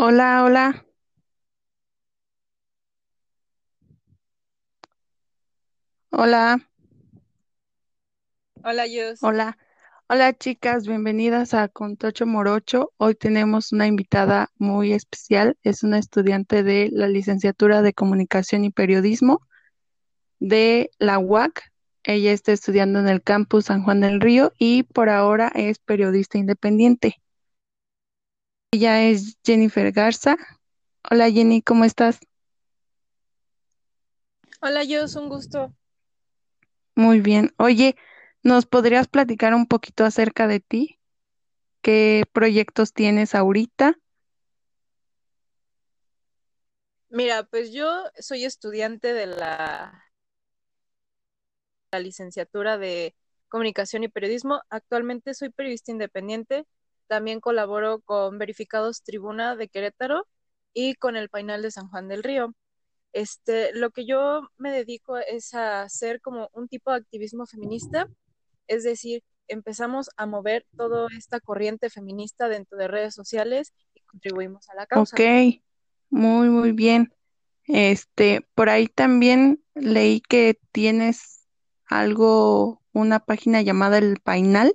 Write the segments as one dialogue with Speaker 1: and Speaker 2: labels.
Speaker 1: Hola, hola, hola,
Speaker 2: Hola, Yus.
Speaker 1: hola, hola chicas, bienvenidas a Contocho Morocho. Hoy tenemos una invitada muy especial, es una estudiante de la licenciatura de Comunicación y Periodismo de la UAC. Ella está estudiando en el campus San Juan del Río y por ahora es periodista independiente. Ella es Jennifer Garza. Hola Jenny, ¿cómo estás?
Speaker 2: Hola, Yus, un gusto.
Speaker 1: Muy bien. Oye, ¿nos podrías platicar un poquito acerca de ti? ¿Qué proyectos tienes ahorita?
Speaker 2: Mira, pues yo soy estudiante de la, la licenciatura de Comunicación y Periodismo. Actualmente soy periodista independiente. También colaboro con Verificados Tribuna de Querétaro y con el Painal de San Juan del Río. Este, lo que yo me dedico es a hacer como un tipo de activismo feminista, es decir, empezamos a mover toda esta corriente feminista dentro de redes sociales y contribuimos a la
Speaker 1: Ok,
Speaker 2: causa.
Speaker 1: muy, muy bien. Este, por ahí también leí que tienes algo, una página llamada El Painal.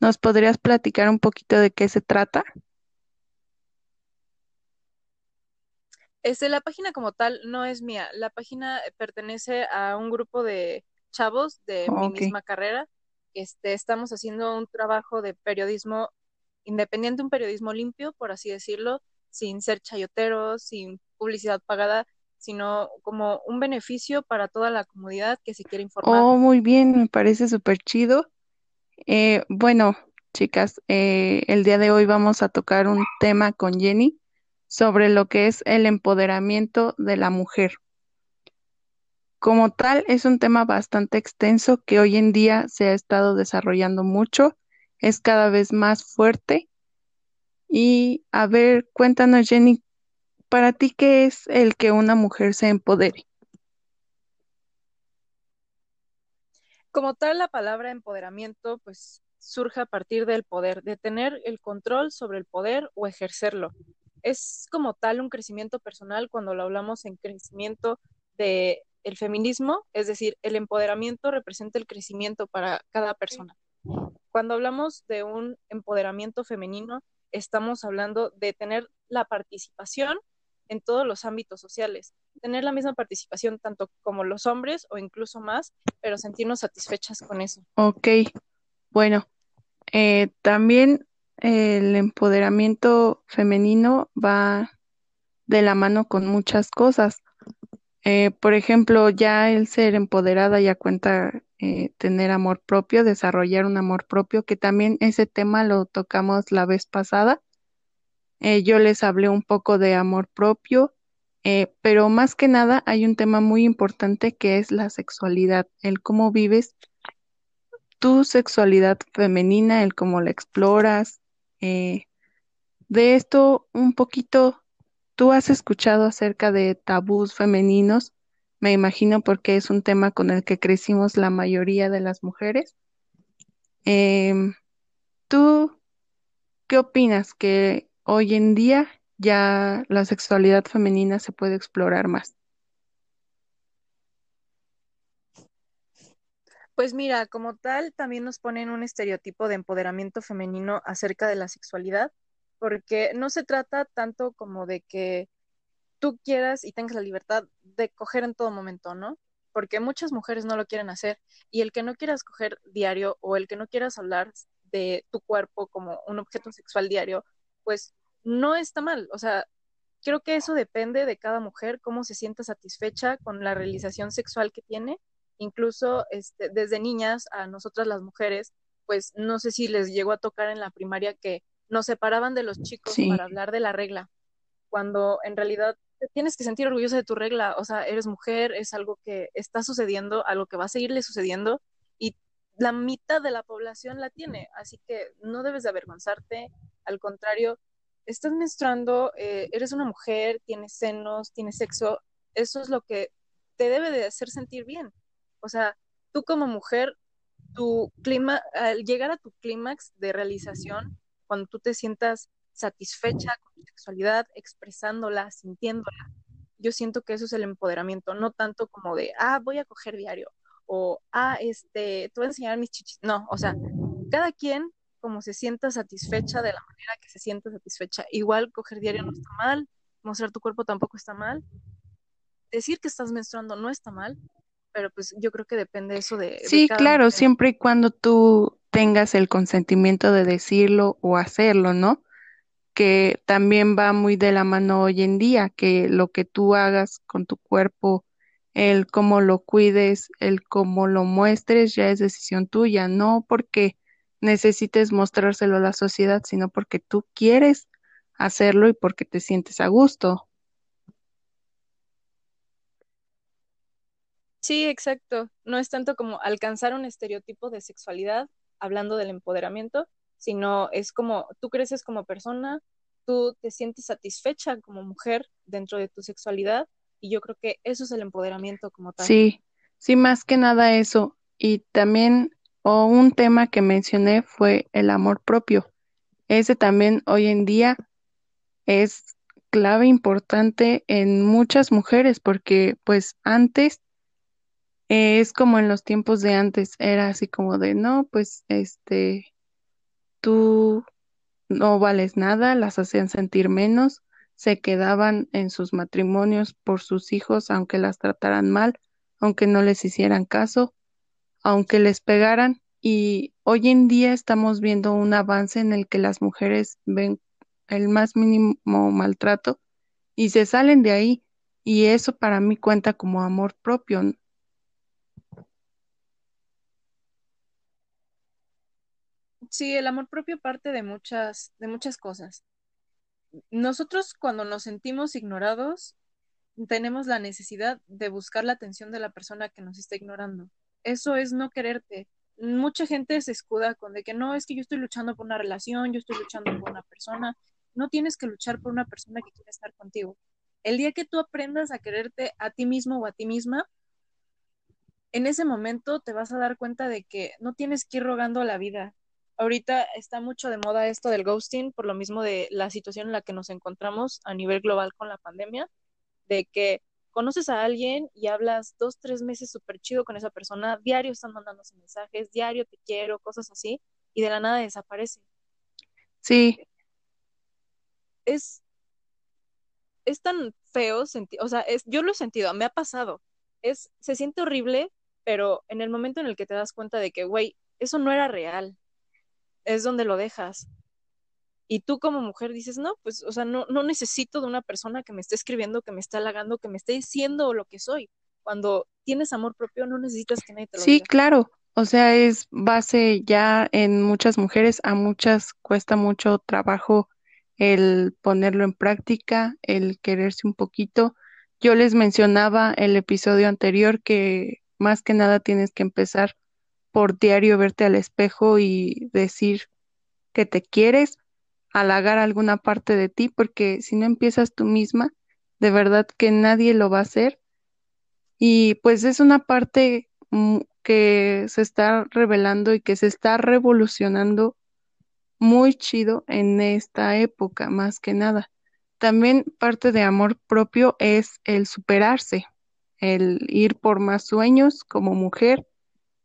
Speaker 1: ¿Nos podrías platicar un poquito de qué se trata?
Speaker 2: Este, la página como tal no es mía. La página pertenece a un grupo de chavos de mi misma carrera. Este, estamos haciendo un trabajo de periodismo independiente, un periodismo limpio, por así decirlo, sin ser chayoteros, sin publicidad pagada, sino como un beneficio para toda la comunidad que se quiere informar.
Speaker 1: Oh, muy bien, me parece súper chido. Eh, bueno, chicas, eh, el día de hoy vamos a tocar un tema con Jenny sobre lo que es el empoderamiento de la mujer. Como tal, es un tema bastante extenso que hoy en día se ha estado desarrollando mucho, es cada vez más fuerte. Y a ver, cuéntanos, Jenny, para ti, ¿qué es el que una mujer se empodere?
Speaker 2: Como tal, la palabra empoderamiento, pues surge a partir del poder, de tener el control sobre el poder o ejercerlo. Es como tal un crecimiento personal cuando lo hablamos en crecimiento de el feminismo, es decir, el empoderamiento representa el crecimiento para cada persona. Cuando hablamos de un empoderamiento femenino, estamos hablando de tener la participación en todos los ámbitos sociales, tener la misma participación tanto como los hombres o incluso más, pero sentirnos satisfechas con eso.
Speaker 1: Ok, bueno, eh, también el empoderamiento femenino va de la mano con muchas cosas. Eh, por ejemplo, ya el ser empoderada ya cuenta eh, tener amor propio, desarrollar un amor propio, que también ese tema lo tocamos la vez pasada. Eh, yo les hablé un poco de amor propio, eh, pero más que nada hay un tema muy importante que es la sexualidad, el cómo vives tu sexualidad femenina, el cómo la exploras. eh, de esto un poquito, ¿tú has escuchado acerca de tabús femeninos? Me imagino porque es un tema con el que crecimos la mayoría de las mujeres. Em, ¿tú qué opinas que hoy en día ya la sexualidad femenina se puede explorar más?
Speaker 2: Pues mira, como tal, también nos ponen un estereotipo de empoderamiento femenino acerca de la sexualidad, porque no se trata tanto como de que tú quieras y tengas la libertad de coger en todo momento, ¿no? Porque muchas mujeres no lo quieren hacer y el que no quieras coger diario o el que no quieras hablar de tu cuerpo como un objeto sexual diario, pues no está mal. O sea, creo que eso depende de cada mujer, cómo se sienta satisfecha con la realización sexual que tiene. Incluso este, desde niñas a nosotras las mujeres, pues no sé si les llegó a tocar en la primaria que nos separaban de los chicos
Speaker 1: Sí,
Speaker 2: para hablar de la regla cuando en realidad te tienes que sentir orgullosa de tu regla, o sea, eres mujer, es algo que está sucediendo, algo que va a seguirle sucediendo y la mitad de la población la tiene, así que no debes de avergonzarte, al contrario, estás menstruando, eh, eres una mujer, tienes senos, tienes sexo, eso es lo que te debe de hacer sentir bien. O sea, tú como mujer, tu clima, al llegar a tu clímax de realización, cuando tú te sientas satisfecha con tu sexualidad, expresándola, sintiéndola. Yo siento que eso es el empoderamiento, no tanto como de, ah, voy a coger diario o, ah, este, te voy a enseñar mis chichis. No, o sea, cada quien como se sienta satisfecha de la manera que se sienta satisfecha. Igual coger diario no está mal, mostrar tu cuerpo tampoco está mal. Decir que estás menstruando no está mal, pero pues yo creo que depende eso de...
Speaker 1: Sí, claro, siempre y cuando tú tengas el consentimiento de decirlo o hacerlo, ¿no? Que también va muy de la mano hoy en día, que lo que tú hagas con tu cuerpo, el cómo lo cuides, el cómo lo muestres, ya es decisión tuya, no porque necesites mostrárselo a la sociedad, sino porque tú quieres hacerlo y porque te sientes a gusto.
Speaker 2: Sí, exacto. No es tanto como alcanzar un estereotipo de sexualidad, hablando del empoderamiento, sino es como tú creces como persona, tú te sientes satisfecha como mujer dentro de tu sexualidad y yo creo que eso es el empoderamiento como tal.
Speaker 1: Sí, sí, más que nada eso. Y también o un tema que mencioné fue el amor propio. Ese también hoy en día es clave importante en muchas mujeres porque pues antes es como en los tiempos de antes, era así como de, no, pues, este, tú no vales nada, las hacían sentir menos, se quedaban en sus matrimonios por sus hijos, aunque las trataran mal, aunque no les hicieran caso, aunque les pegaran. Y hoy en día estamos viendo un avance en el que las mujeres ven el más mínimo maltrato y se salen de ahí. Y eso para mí cuenta como amor propio.
Speaker 2: Sí, el amor propio parte de muchas, de muchas cosas. Nosotros cuando nos sentimos ignorados, tenemos la necesidad de buscar la atención de la persona que nos está ignorando. Eso es no quererte. Mucha gente se escuda con de que no, es que yo estoy luchando por una relación, yo estoy luchando por una persona. No tienes que luchar por una persona que quiere estar contigo. El día que tú aprendas a quererte a ti mismo o a ti misma, en ese momento te vas a dar cuenta de que no tienes que ir rogando a la vida, ahorita está mucho de moda esto del ghosting, por lo mismo de la situación en la que nos encontramos a nivel global con la pandemia, de que conoces a alguien y hablas dos, tres meses súper chido con esa persona, diario están mandándose mensajes, diario te quiero, cosas así, y de la nada desaparece.
Speaker 1: Sí.
Speaker 2: Es, es tan feo, o sea, es, yo lo he sentido, me ha pasado, es, se siente horrible, pero en el momento en el que te das cuenta de que, güey, eso no era real, es donde lo dejas. Y tú como mujer dices, no, pues, o sea, no, no necesito de una persona que me esté escribiendo, que me esté halagando, que me esté diciendo lo que soy. Cuando tienes amor propio, no necesitas que nadie te lo
Speaker 1: sí, claro. O sea, es base ya en muchas mujeres, a muchas cuesta mucho trabajo el ponerlo en práctica, el quererse un poquito. Yo les mencionaba el episodio anterior que más que nada tienes que empezar por diario verte al espejo y decir que te quieres, halagar alguna parte de ti, porque si no empiezas tú misma, de verdad que nadie lo va a hacer. Y pues es una parte que se está revelando y que se está revolucionando muy chido en esta época, más que nada. También parte de amor propio es el superarse, el ir por más sueños como mujer,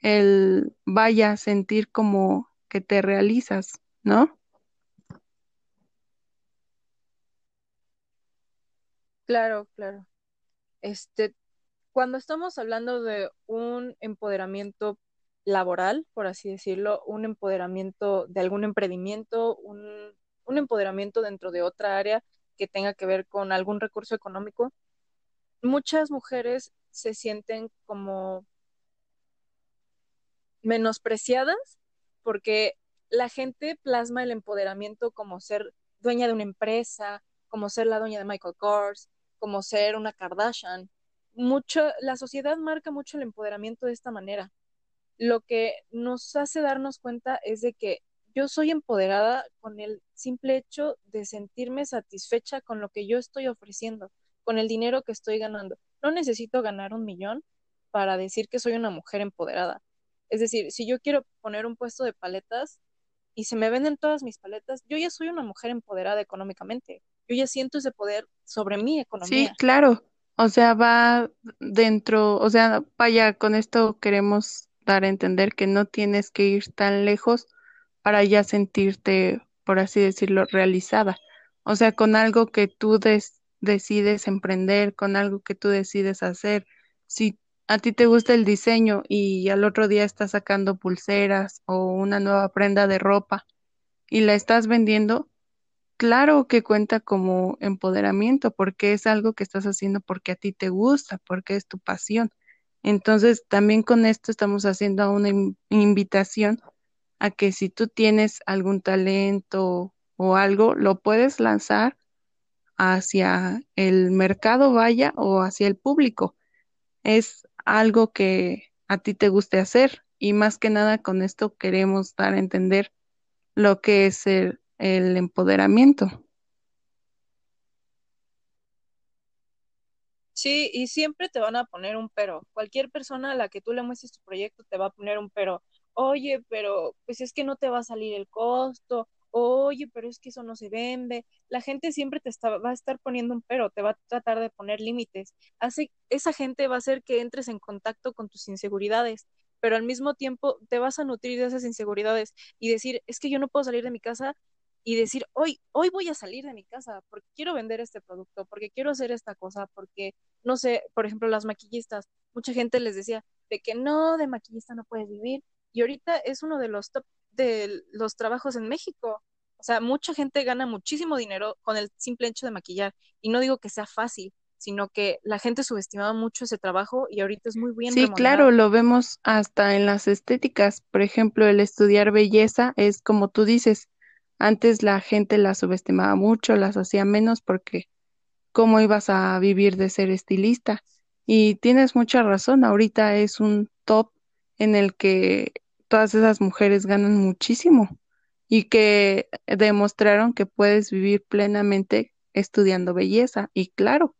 Speaker 1: el vaya a sentir como que te realizas, ¿no?
Speaker 2: Claro, claro. Este, cuando estamos hablando de un empoderamiento laboral, por así decirlo, un empoderamiento de algún emprendimiento, un, un empoderamiento dentro de otra área que tenga que ver con algún recurso económico, muchas mujeres se sienten como menospreciadas porque la gente plasma el empoderamiento como ser dueña de una empresa, como ser la dueña de Michael Kors, como ser una Kardashian. Mucho, la sociedad marca mucho el empoderamiento de esta manera. Lo que nos hace darnos cuenta es de que yo soy empoderada con el simple hecho de sentirme satisfecha con lo que yo estoy ofreciendo, con el dinero que estoy ganando. No necesito ganar un millón para decir que soy una mujer empoderada. Es decir, si yo quiero poner un puesto de paletas y se me venden todas mis paletas, yo ya soy una mujer empoderada económicamente. Yo ya siento ese poder sobre mi
Speaker 1: Sí,
Speaker 2: economía.
Speaker 1: claro. O sea, va dentro, o sea, vaya, con esto queremos dar a entender que no tienes que ir tan lejos para ya sentirte, por así decirlo, realizada. O sea, con algo que tú des- decides emprender, con algo que tú decides hacer. Si a ti te gusta el diseño y al otro día estás sacando pulseras o una nueva prenda de ropa y la estás vendiendo, Claro que cuenta como empoderamiento porque es algo que estás haciendo porque a ti te gusta, porque es tu pasión. Entonces, también con esto estamos haciendo una in- invitación a que si tú tienes algún talento o algo, lo puedes lanzar hacia el mercado, vaya, o hacia el público. Es algo que a ti te guste hacer y más que nada con esto queremos dar a entender lo que es el el empoderamiento.
Speaker 2: Sí, y siempre te van a poner un pero. Cualquier persona a la que tú le muestres tu proyecto te va a poner un pero. Oye, pero pues es que no te va a salir el costo. Oye, pero es que eso no se vende. La gente siempre te está, va a estar poniendo un pero, te va a tratar de poner límites. Así, esa gente va a hacer que entres en contacto con tus inseguridades, pero al mismo tiempo te vas a nutrir de esas inseguridades y decir, es que yo no puedo salir de mi casa y decir, hoy, hoy voy a salir de mi casa porque quiero vender este producto, porque quiero hacer esta cosa, porque no sé, por ejemplo, las maquillistas, mucha gente les decía de que no, de maquillista no puedes vivir, y ahorita es uno de los top de los trabajos en México. O sea, mucha gente gana muchísimo dinero con el simple hecho de maquillar, y no digo que sea fácil, sino que la gente subestimaba mucho ese trabajo y ahorita es muy bien
Speaker 1: Sí, claro, lo vemos hasta en las estéticas. Por ejemplo, el estudiar belleza es como tú dices, antes la gente la subestimaba mucho, las hacía menos porque cómo ibas a vivir de ser estilista. Y tienes mucha razón, ahorita es un top en el que todas esas mujeres ganan muchísimo y que demostraron que puedes vivir plenamente estudiando belleza. Y claro,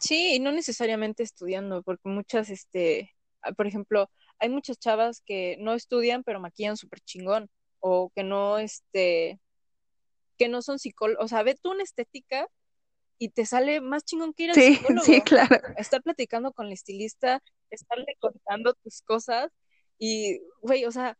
Speaker 2: Sí, y no necesariamente estudiando, porque muchas, este, ah, por ejemplo, hay muchas chavas que no estudian, pero maquillan súper chingón, o que no, este, que no son psicólogos, o sea, ve tú una estética y te sale más chingón que ir al
Speaker 1: sí, sí,
Speaker 2: psicólogo,
Speaker 1: claro.
Speaker 2: estar platicando con la estilista, estarle contando tus cosas y, güey, o sea,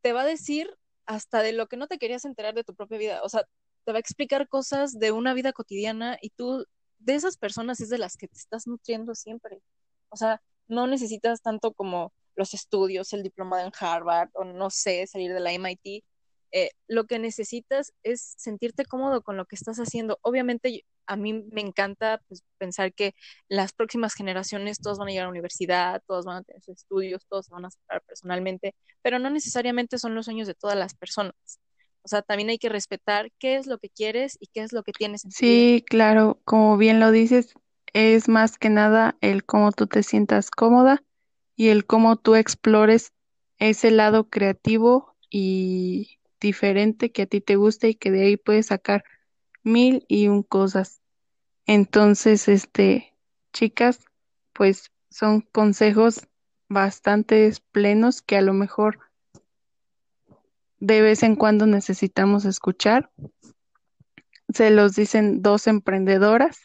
Speaker 2: te va a decir hasta de lo que no te querías enterar de tu propia vida. O sea, te va a explicar cosas de una vida cotidiana y tú, de esas personas es de las que te estás nutriendo siempre. O sea, no necesitas tanto como los estudios, el diplomado en Harvard o no sé, salir de la MIT. Eh, lo que necesitas es sentirte cómodo con lo que estás haciendo. Obviamente, a mí me encanta pues, pensar que las próximas generaciones todos van a llegar a la universidad, todos van a tener sus estudios, todos se van a separar personalmente pero no necesariamente son los sueños de todas las personas. O sea, también hay que respetar qué es lo que quieres y qué es lo que tienes en.
Speaker 1: Sí, claro, como bien lo dices, es más que nada el cómo tú te sientas cómoda y el cómo tú explores ese lado creativo y diferente que a ti te gusta y que de ahí puedes sacar mil y un cosas. Entonces, este, chicas, pues son consejos bastante plenos que a lo mejor de vez en cuando necesitamos escuchar. Se los dicen dos emprendedoras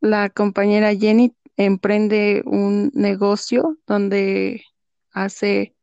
Speaker 1: La compañera Jenny emprende un negocio donde hace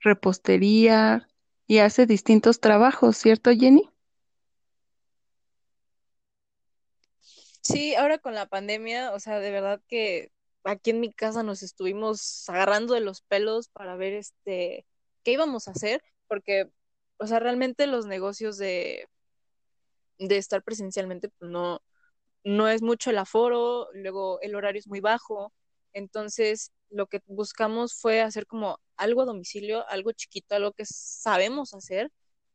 Speaker 1: repostería y hace distintos trabajos, ¿cierto, Jenny?
Speaker 2: Sí, ahora con la pandemia, o sea, de verdad que aquí en mi casa nos estuvimos agarrando de los pelos para ver este qué íbamos a hacer, porque, o sea, realmente los negocios de, de estar presencialmente, pues no, no es mucho el aforo, luego el horario es muy bajo, entonces lo que buscamos fue hacer como algo a domicilio, algo chiquito, algo que sabemos hacer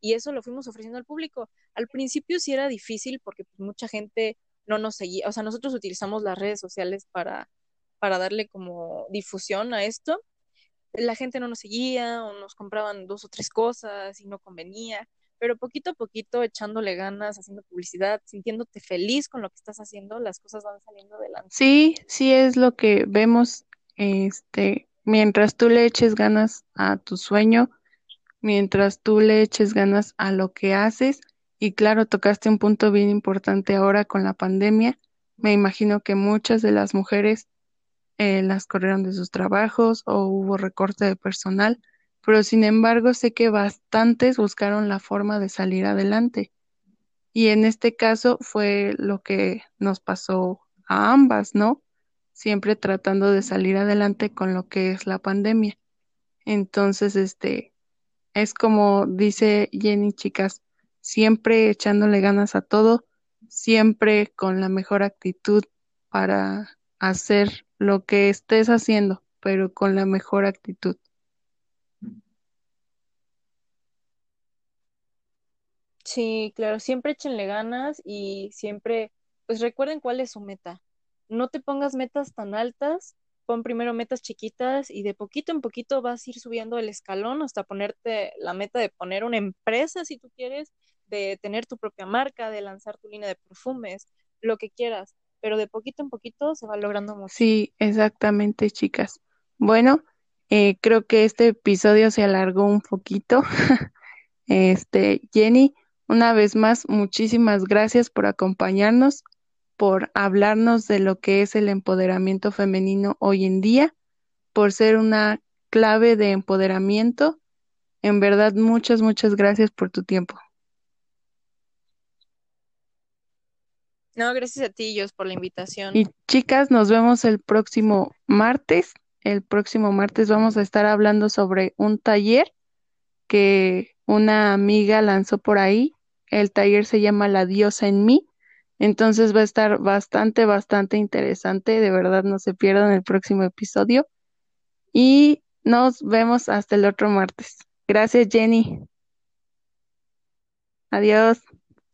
Speaker 2: y eso lo fuimos ofreciendo al público. Al principio sí era difícil porque pues, mucha gente no nos seguía, o sea, nosotros utilizamos las redes sociales para, para darle como difusión a esto. La gente no nos seguía o nos compraban dos o tres cosas y no convenía pero poquito a poquito, echándole ganas, haciendo publicidad, sintiéndote feliz con lo que estás haciendo, las cosas van saliendo adelante.
Speaker 1: Sí, sí es lo que vemos, este, Mientras tú le eches ganas a tu sueño, mientras tú le eches ganas a lo que haces, y claro, tocaste un punto bien importante ahora con la pandemia. Me imagino que muchas de las mujeres eh, las corrieron de sus trabajos o hubo recorte de personal, pero sin embargo sé que bastantes buscaron la forma de salir adelante. Y en este caso fue lo que nos pasó a ambas, ¿no? Siempre tratando de salir adelante con lo que es la pandemia. Entonces, este, es como dice Jenny, chicas, siempre echándole ganas a todo, siempre con la mejor actitud para hacer lo que estés haciendo, pero con la mejor actitud.
Speaker 2: Sí, claro, siempre échenle ganas y siempre, pues recuerden cuál es su meta. No te pongas metas tan altas, pon primero metas chiquitas y de poquito en poquito vas a ir subiendo el escalón hasta ponerte la meta de poner una empresa si tú quieres, de tener tu propia marca, de lanzar tu línea de perfumes, lo que quieras, pero de poquito en poquito se va logrando mucho.
Speaker 1: Sí, exactamente, chicas. Bueno, eh, creo que este episodio se alargó un poquito. Este, Jenny, una vez más, muchísimas gracias por acompañarnos, por hablarnos de lo que es el empoderamiento femenino hoy en día, por ser una clave de empoderamiento. En verdad, muchas, muchas gracias por tu tiempo.
Speaker 2: No, gracias a ti, Jos, por la invitación.
Speaker 1: Y chicas, nos vemos el próximo martes. El próximo martes vamos a estar hablando sobre un taller que una amiga lanzó por ahí. El taller se llama La diosa en mí. Entonces va a estar bastante, bastante interesante. De verdad, no se pierdan el próximo episodio. Y nos vemos hasta el otro martes. Gracias, Jenny. Adiós.